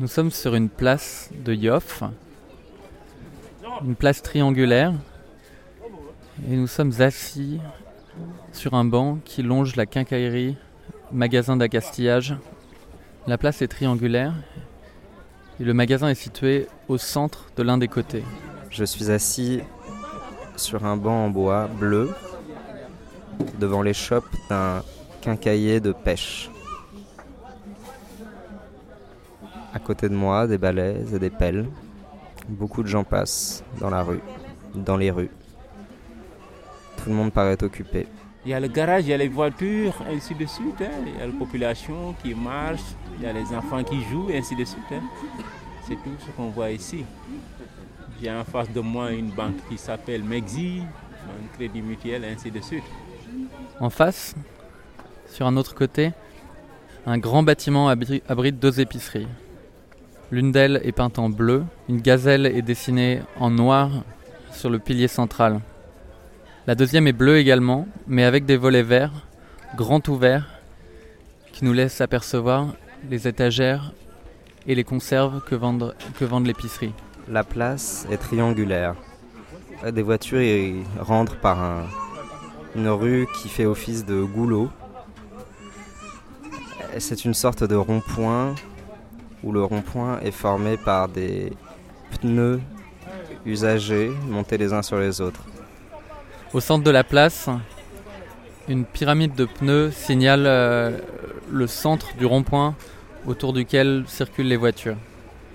Nous sommes sur une place de Yoff, une place triangulaire, et nous sommes assis sur un banc qui longe la quincaillerie, magasin d'accastillage. La place est triangulaire et le magasin est situé au centre de l'un des côtés. Je suis assis sur un banc en bois bleu devant les shops d'un quincailler de pêche. À côté de moi, des balais et des pelles. Beaucoup de gens passent dans la rue, dans les rues. Tout le monde paraît occupé. Il y a le garage, il y a les voitures, ainsi de suite. hein. Il y a la population qui marche, il y a les enfants qui jouent, ainsi de suite. hein. C'est tout ce qu'on voit ici. J'ai en face de moi une banque qui s'appelle Mexi, un crédit mutuel, ainsi de suite. En face, sur un autre côté, un grand bâtiment abri- abrite deux épiceries. L'une d'elles est peinte en bleu, une gazelle est dessinée en noir sur le pilier central. La deuxième est bleue également, mais avec des volets verts, grands ouverts, qui nous laissent apercevoir les étagères et les conserves que vendent, l'épicerie. La place est triangulaire. Des voitures y rentrent par un- une rue qui fait office de goulot. C'est une sorte de rond-point où le rond-point est formé par des pneus usagés montés les uns sur les autres. Au centre de la place, une pyramide de pneus signale euh, le centre du rond-point autour duquel circulent les voitures.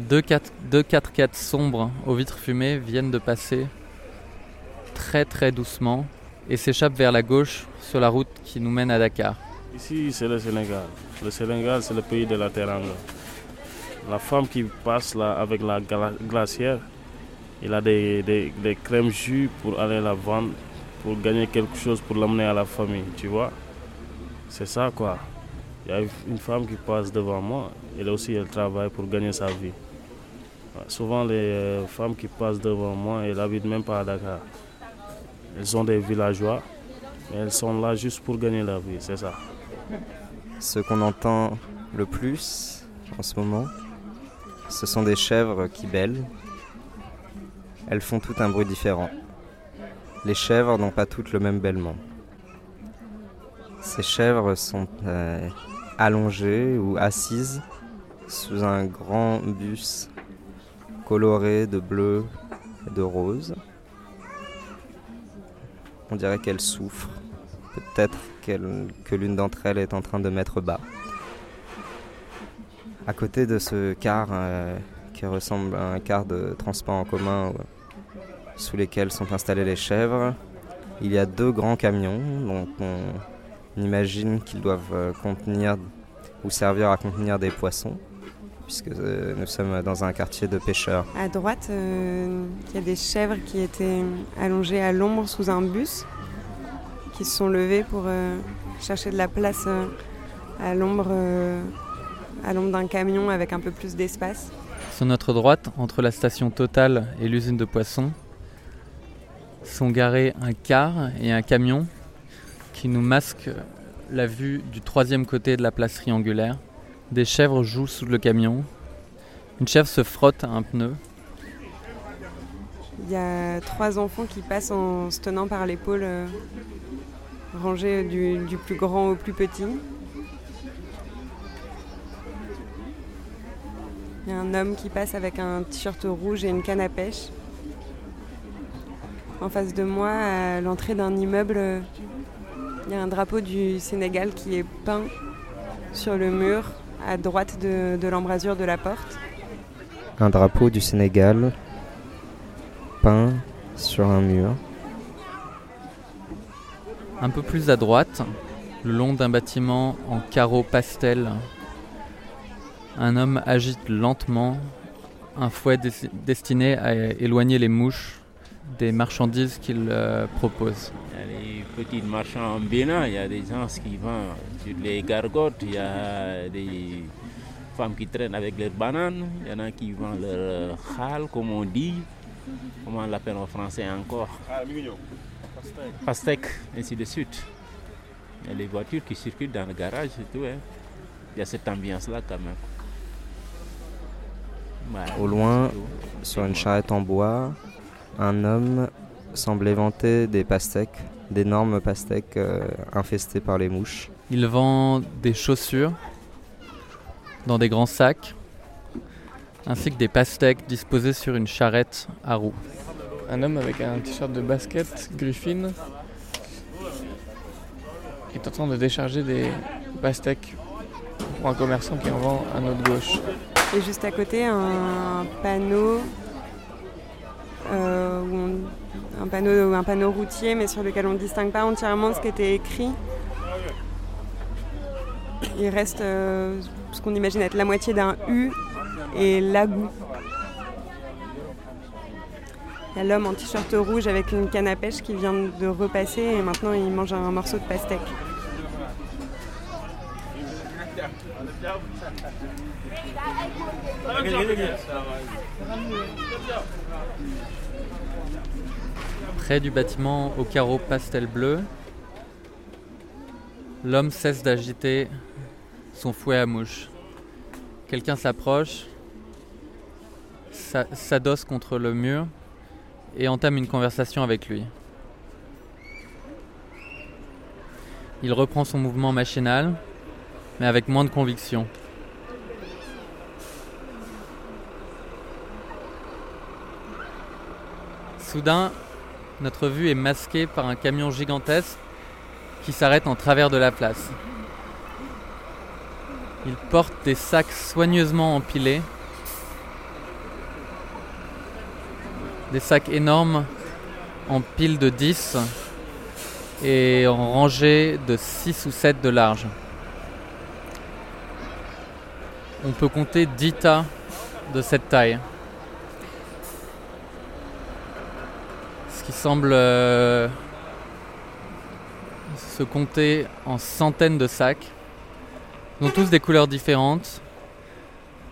Deux 4 deux 4x4 sombres aux vitres fumées viennent de passer très très doucement et s'échappent vers la gauche sur la route qui nous mène à Dakar. Ici, c'est le Sénégal. Le Sénégal, c'est le pays de la Teranga. La femme qui passe là avec la gla- glacière, il a des, crèmes jus pour aller la vendre, pour gagner quelque chose pour l'amener à la famille, tu vois. C'est ça quoi. Il y a une femme qui passe devant moi, elle aussi, elle travaille pour gagner sa vie. Souvent, les euh, femmes qui passent devant moi, elles habitent même pas à Dakar. Elles sont des villageois, mais elles sont là juste pour gagner la vie, c'est ça. Ce qu'on entend le plus en ce moment, ce sont des chèvres qui bêlent. Elles font tout un bruit différent. Les chèvres n'ont pas toutes le même bêlement. Ces chèvres sont euh, allongées ou assises sous un grand bus coloré de bleu et de rose. On dirait qu'elles souffrent. Peut-être que l'une d'entre elles est en train de mettre bas. À côté de ce car euh, qui ressemble à un car de transport en commun euh, sous lesquels sont installées les chèvres, il y a deux grands camions dont on imagine qu'ils doivent euh, contenir ou servir à contenir des poissons, puisque nous sommes dans un quartier de pêcheurs. À droite, il y a des chèvres qui étaient allongées à l'ombre sous un bus, qui se sont levées pour chercher de la place à l'ombre à l'ombre d'un camion avec un peu plus d'espace. Sur notre droite, entre la station Total et l'usine de poissons, sont garés un car et un camion qui nous masquent la vue du troisième côté de la place triangulaire. Des chèvres jouent sous le camion. Une chèvre se frotte à un pneu. Il y a trois enfants qui passent en se tenant par l'épaule, euh, rangés du, du plus grand au plus petit. Il y a un homme qui passe avec un t-shirt rouge et une canne à pêche. En face de moi, à l'entrée d'un immeuble, il y a un drapeau du Sénégal qui est peint sur le mur à droite de, de l'embrasure de la porte. Un drapeau du Sénégal peint sur un mur. Un peu plus à droite, le long d'un bâtiment en carreaux pastel, un homme agite lentement un fouet des- destiné à éloigner les mouches des marchandises qu'il euh, propose. Il y a les petits marchands en Bénin, il y a des gens qui vendent sur les gargotes, il y a des femmes qui traînent avec leurs bananes, il y en a qui vendent leur euh, khal, comme on dit. Comment on l'appelle en français encore? Pastèque, ainsi de suite. Il y a les voitures qui circulent dans le garage et tout. hein. Il y a cette ambiance-là quand même. Au loin, sur une charrette en bois, un homme semble éventer des pastèques, d'énormes pastèques euh, infestées par les mouches. Il vend des chaussures dans des grands sacs, ainsi que des pastèques disposées sur une charrette à roues. Un homme avec un t-shirt de basket Griffin est en train de décharger des pastèques pour un commerçant qui en vend à notre gauche. Et juste à côté, un panneau, euh, un panneau, un panneau routier, mais sur lequel on ne distingue pas entièrement ce qui était écrit. Il reste euh, ce qu'on imagine être la moitié d'un U et l'agou. Il y a l'homme en t-shirt rouge avec une canne à pêche qui vient de repasser et maintenant il mange un morceau de pastèque. Près du bâtiment au carreau pastel bleu, l'homme cesse d'agiter son fouet à mouche. Quelqu'un s'approche, s'adosse contre le mur et entame une conversation avec lui. Il reprend son mouvement machinal, mais avec moins de conviction. Soudain, notre vue est masquée par un camion gigantesque qui s'arrête en travers de la place. Il porte des sacs soigneusement empilés, des sacs énormes en piles de 10 et en rangées de 6 ou 7 de large. On peut compter 10 tas de cette taille. qui semble euh, se compter en centaines de sacs. Ils ont tous des couleurs différentes.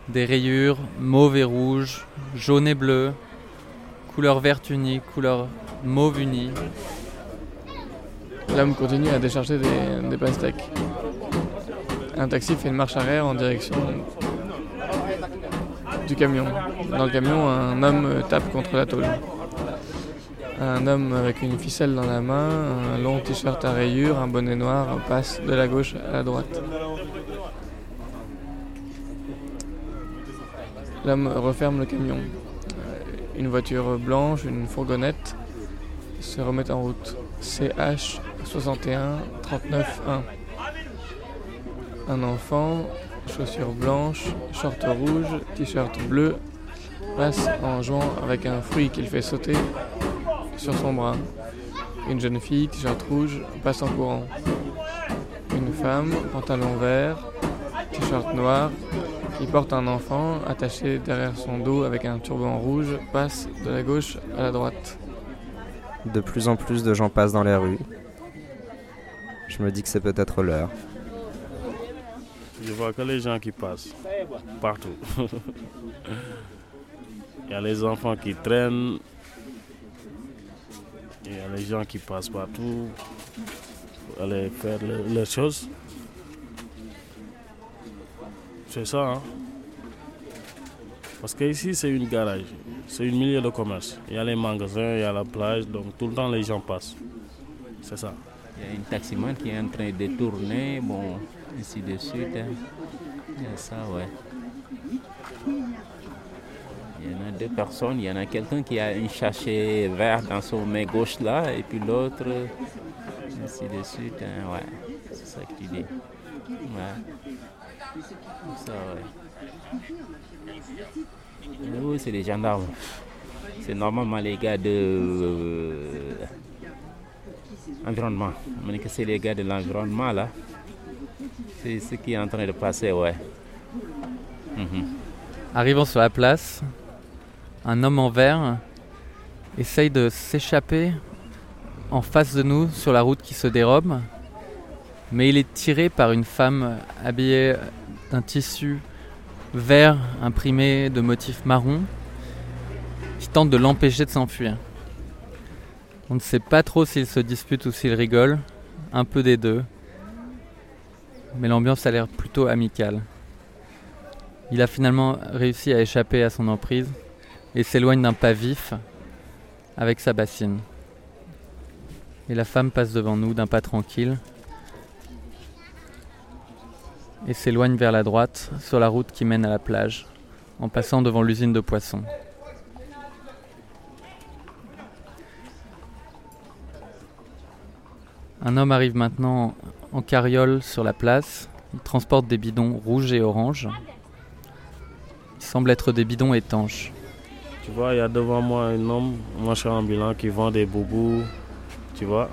Des rayures mauve et rouge, jaune et bleu, couleur verte unie, couleur mauve unie. L'homme continue à décharger des, des pastèques. Un taxi fait une marche arrière en direction du camion. Dans le camion, un homme tape contre la tôle un homme avec une ficelle dans la main, un long t-shirt à rayures, un bonnet noir passe de la gauche à la droite. L'homme referme le camion. Une voiture blanche, une fourgonnette se remet en route. CH 61 39 1. Un enfant, chaussures blanches, short rouge, t-shirt bleu, passe en jouant avec un fruit qu'il fait sauter sur son bras. Une jeune fille, t-shirt rouge, passe en courant. Une femme, pantalon vert, t-shirt noir, qui porte un enfant attaché derrière son dos avec un turban rouge, passe de la gauche à la droite. De plus en plus de gens passent dans les rues. Je me dis que c'est peut-être l'heure. Je vois que les gens qui passent partout. Il y a les enfants qui traînent, il y a les gens qui passent partout pour aller faire leurs choses. C'est ça, hein? Parce qu'ici, c'est une garage, c'est une milieu de commerce. Il y a les magasins, il y a la plage, donc tout le temps les gens passent. C'est ça. Il y a une taximan qui est en train de tourner, bon, ainsi de suite. Il y a ça, ouais. Il y en a deux personnes. Il y en a quelqu'un qui a une sachet vert dans son main gauche là, et puis l'autre, ainsi de suite. Hein, ouais, c'est ça que tu dis. Ouais. Ça, ouais. Oui, c'est des gendarmes. C'est normalement les gars de. Euh, environnement. C'est les gars de l'environnement là. C'est ce qui est en train de passer, ouais. Mhm. Arrivons sur la place, un homme en vert essaye de s'échapper en face de nous sur la route qui se dérobe, mais il est tiré par une femme habillée d'un tissu vert imprimé de motifs marron qui tente de l'empêcher de s'enfuir. On ne sait pas trop s'il se dispute ou s'il rigole, un peu des deux, mais l'ambiance a l'air plutôt amicale. Il a finalement réussi à échapper à son emprise et s'éloigne d'un pas vif avec sa bassine. Et la femme passe devant nous d'un pas tranquille et s'éloigne vers la droite sur la route qui mène à la plage en passant devant l'usine de poissons. Un homme arrive maintenant en carriole sur la place. Il transporte des bidons rouges et oranges. Ils semblent être des bidons étanches. Tu vois, il y a devant moi un homme, marchand ambulant, qui vend des boubous. Tu vois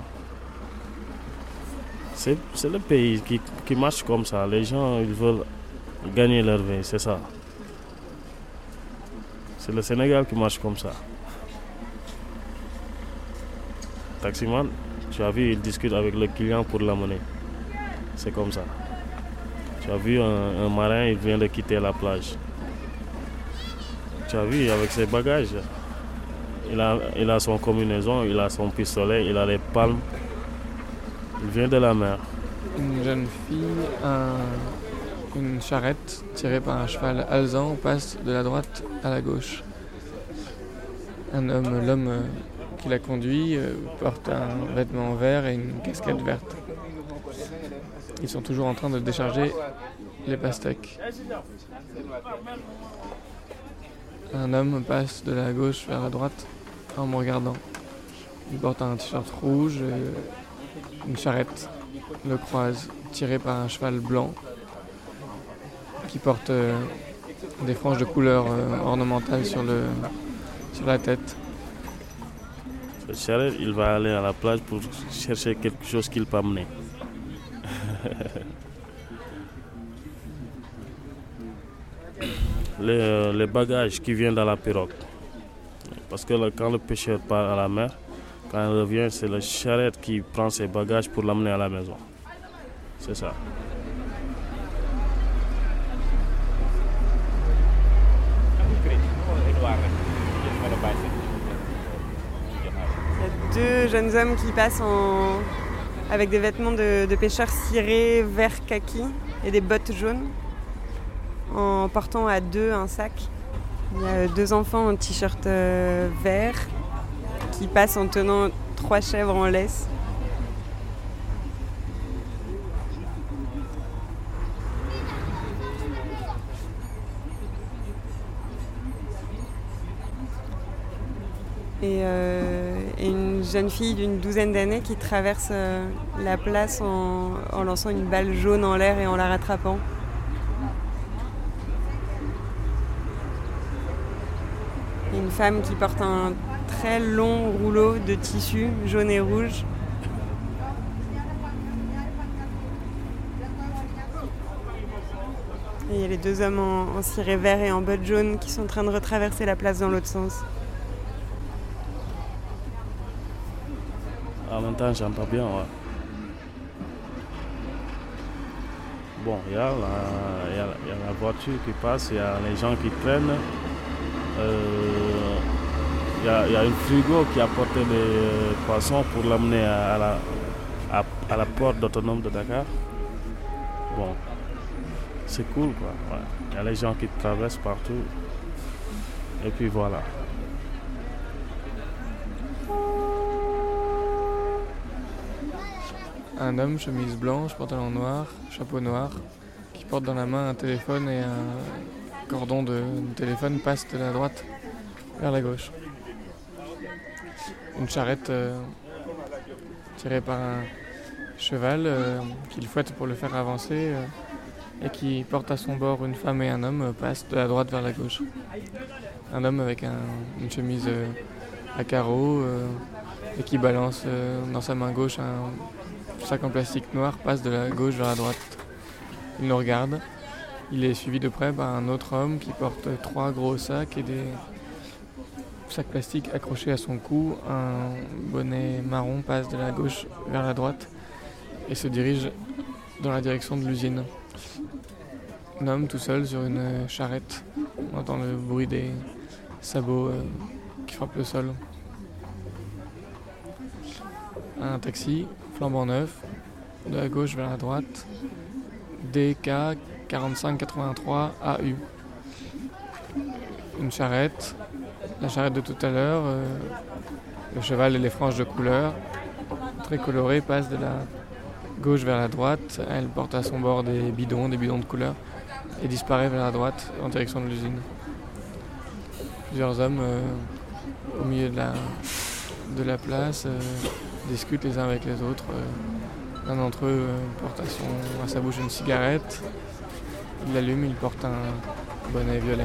C'est le pays qui, qui marche comme ça. Les gens, ils veulent gagner leur vie, c'est ça. C'est le Sénégal qui marche comme ça. Taximan, tu as vu, il discute avec le client pour l'amener. C'est comme ça. Tu as vu un, marin, il vient de quitter la plage. Tu as vu avec ses bagages. Il a, son combinaison, il a son pistolet, il a les palmes. Il vient de la mer. Une jeune fille, un- une charrette tirée par un cheval alezan passe de la droite à la gauche. Un homme, l'homme qui la conduit, euh, porte un vêtement vert et une casquette verte. Ils sont toujours en train de décharger les pastèques. Un homme passe de la gauche vers la droite en me regardant. Il porte un t-shirt rouge, une charrette le croise, tiré par un cheval blanc qui porte euh, des franges de couleur euh, ornementales sur, le, sur la tête. Charrette, il va aller à la plage pour chercher quelque chose qu'il peut amener. les, les bagages qui viennent dans la pirogue. Parce que quand le pêcheur part à la mer, quand il revient, c'est le charrette qui prend ses bagages pour l'amener à la maison. C'est ça. Jeunes hommes qui passent en... avec des vêtements de, pêcheurs cirés vert kaki et des bottes jaunes en portant à deux un sac. Il y a deux enfants en t-shirt euh, vert qui passent en tenant trois chèvres en laisse. Et, euh, jeune fille d'une douzaine d'années qui traverse euh, la place en, lançant une balle jaune en l'air et en la rattrapant. Une femme qui porte un très long rouleau de tissu jaune et rouge. Et il y a les deux hommes en, en ciré vert et en bottes jaunes qui sont en train de retraverser la place dans l'autre sens. En même temps, j'entends bien. Bon, il y, a la- voiture qui passe, il y a les gens qui traînent. Euh, Il y, a, une frigo qui a porté des poissons pour l'amener à, la, porte autonome de Dakar. Bon, c'est cool quoi. Il y a les gens qui traversent partout. Et puis voilà. Un homme, chemise blanche, pantalon noir, chapeau noir, qui porte dans la main un téléphone et un cordon de téléphone passe de la droite vers la gauche. Une charrette euh, tirée par un cheval euh, qu'il fouette pour le faire avancer euh, et qui porte à son bord une femme et un homme passe de la droite vers la gauche. Un homme avec un- une chemise à carreaux et qui balance dans sa main gauche un sac en plastique noir passe de la gauche vers la droite. Il nous regarde. Il est suivi de près par un autre homme qui porte trois gros sacs et des sacs plastiques accrochés à son cou. Un bonnet marron passe de la gauche vers la droite et se dirige dans la direction de l'usine. Un homme tout seul sur une charrette. On entend le bruit des sabots euh, qui frappent le sol. Un taxi flambant neuf, de la gauche vers la droite, DK 4583 AU. une charrette, la charrette de tout à l'heure, euh, le cheval et les franges de couleur, très colorées, passent de la gauche vers la droite. Elle porte à son bord des bidons, des bidons de couleur, et disparaît vers la droite en direction de l'usine. Plusieurs hommes euh, au milieu de la, place euh, discutent les uns avec les autres. L'un d'entre eux porte à, à sa bouche une cigarette. Il l'allume, il porte un bonnet violet.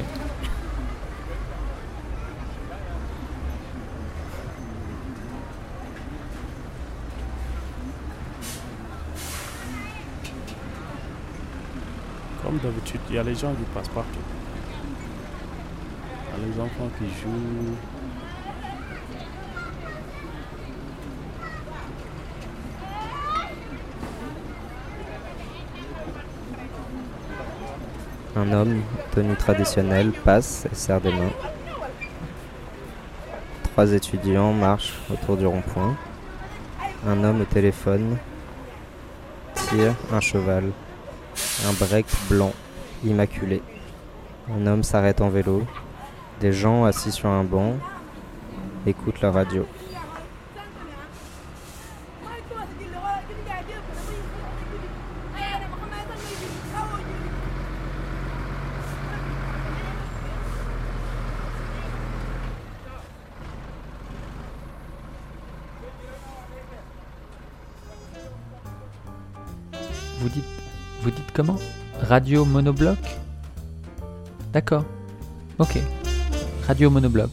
Comme d'habitude, il y a les gens qui passent partout. Il y a les enfants qui jouent. Un homme, tenue traditionnelle, passe et serre des mains. Trois étudiants marchent autour du rond-point. Un homme au téléphone tire un cheval. Un break blanc, immaculé. Un homme s'arrête en vélo. Des gens assis sur un banc écoutent la radio. Comment Radio monobloc? D'accord. Ok. Radio monobloc.